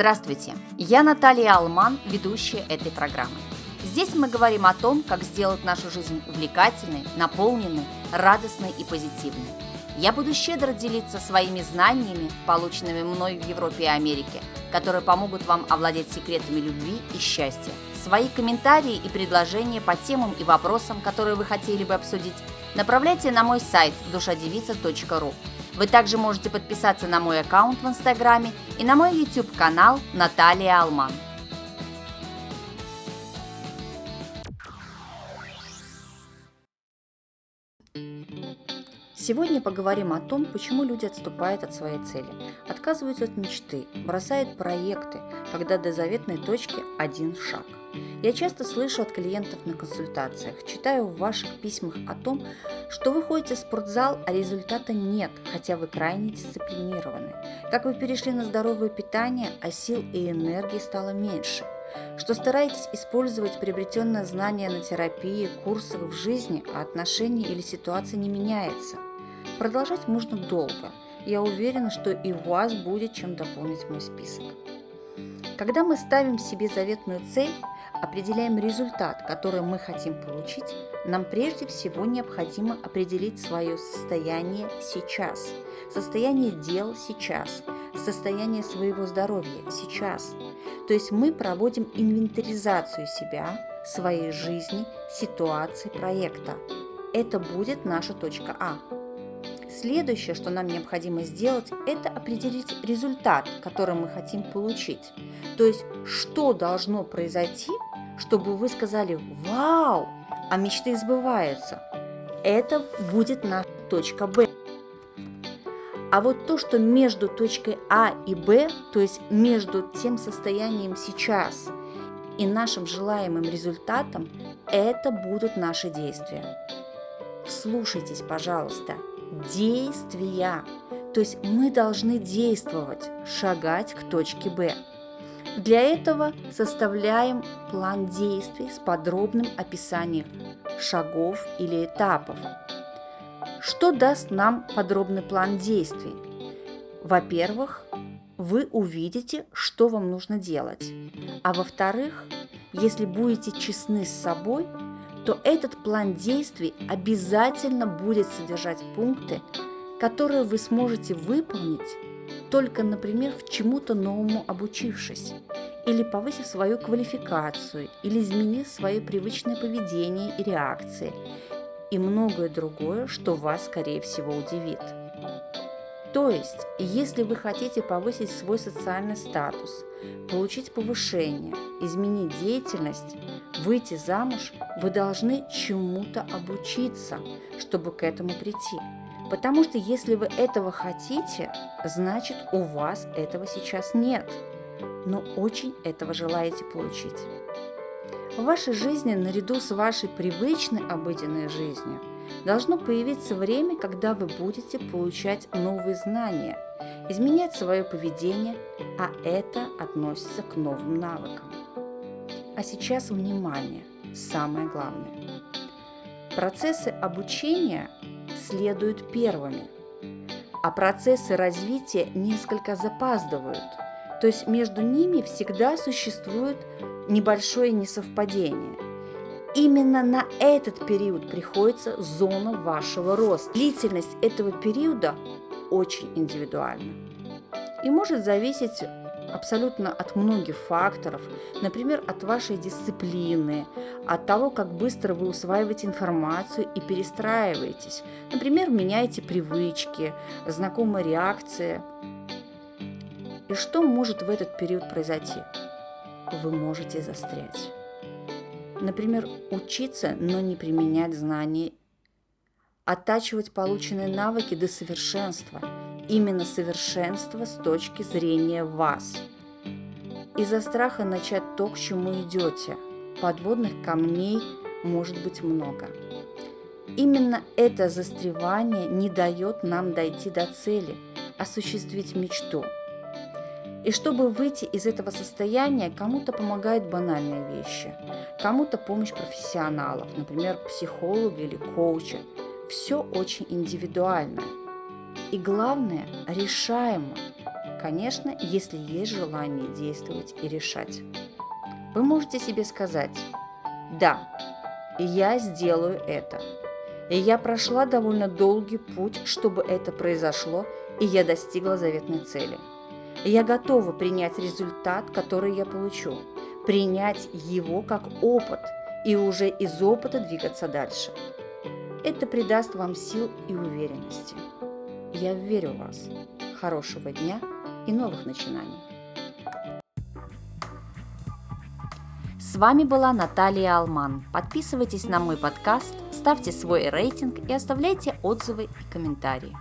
Здравствуйте, я Наталья Алман, ведущая этой программы. Здесь мы говорим о том, как сделать нашу жизнь увлекательной, наполненной, радостной и позитивной. Я буду щедро делиться своими знаниями, полученными мной в Европе и Америке, которые помогут вам овладеть секретами любви и счастья. Свои комментарии и предложения по темам и вопросам, которые вы хотели бы обсудить, направляйте на мой сайт душадевица.ру. Вы также можете подписаться на мой аккаунт в Инстаграме и на мой YouTube-канал Наталья Алман. Сегодня поговорим о том, почему люди отступают от своей цели, отказываются от мечты, бросают проекты, когда до заветной точки один шаг. Я часто слышу от клиентов на консультациях, читаю в ваших письмах о том, что вы ходите в спортзал, а результата нет, хотя вы крайне дисциплинированы. Как вы перешли на здоровое питание, а сил и энергии стало меньше. Что стараетесь использовать приобретенное знание на терапии, курсах в жизни, а отношения или ситуация не меняется. Продолжать можно долго. Я уверена, что и у вас будет чем дополнить мой список. Когда мы ставим себе заветную цель, определяем результат, который мы хотим получить, нам прежде всего необходимо определить свое состояние сейчас, состояние дел сейчас, состояние своего здоровья сейчас. То есть мы проводим инвентаризацию себя, своей жизни, ситуации, проекта. Это будет наша точка А. Следующее, что нам необходимо сделать, это определить результат, который мы хотим получить. То есть, что должно произойти, чтобы вы сказали «Вау!», а мечты сбываются. Это будет наша точка Б. А вот то, что между точкой А и Б, то есть между тем состоянием сейчас и нашим желаемым результатом, это будут наши действия. Слушайтесь, пожалуйста, действия. То есть мы должны действовать, шагать к точке Б. Для этого составляем план действий с подробным описанием шагов или этапов. Что даст нам подробный план действий? Во-первых, вы увидите, что вам нужно делать. А во-вторых, если будете честны с собой, то этот план действий обязательно будет содержать пункты, которые вы сможете выполнить только, например, в чему-то новому обучившись, или повысив свою квалификацию, или изменив свое привычное поведение и реакции, и многое другое, что вас, скорее всего, удивит. То есть, если вы хотите повысить свой социальный статус, получить повышение, изменить деятельность, выйти замуж, вы должны чему-то обучиться, чтобы к этому прийти. Потому что если вы этого хотите, значит у вас этого сейчас нет, но очень этого желаете получить. В вашей жизни наряду с вашей привычной обыденной жизнью должно появиться время, когда вы будете получать новые знания, изменять свое поведение, а это относится к новым навыкам. А сейчас внимание, самое главное. Процессы обучения следуют первыми, а процессы развития несколько запаздывают, то есть между ними всегда существует небольшое несовпадение. Именно на этот период приходится зона вашего роста. Длительность этого периода очень индивидуальна и может зависеть абсолютно от многих факторов, например, от вашей дисциплины, от того, как быстро вы усваиваете информацию и перестраиваетесь. Например, меняете привычки, знакомые реакции. И что может в этот период произойти? Вы можете застрять. Например, учиться, но не применять знания, оттачивать полученные навыки до совершенства – именно совершенство с точки зрения вас. Из-за страха начать то, к чему идете, подводных камней может быть много. Именно это застревание не дает нам дойти до цели, осуществить мечту. И чтобы выйти из этого состояния, кому-то помогают банальные вещи, кому-то помощь профессионалов, например, психолога или коуча. Все очень индивидуально – и главное, решаемо. Конечно, если есть желание действовать и решать. Вы можете себе сказать, да, я сделаю это. И я прошла довольно долгий путь, чтобы это произошло, и я достигла заветной цели. Я готова принять результат, который я получу, принять его как опыт и уже из опыта двигаться дальше. Это придаст вам сил и уверенности. Я верю в вас. Хорошего дня и новых начинаний. С вами была Наталья Алман. Подписывайтесь на мой подкаст, ставьте свой рейтинг и оставляйте отзывы и комментарии.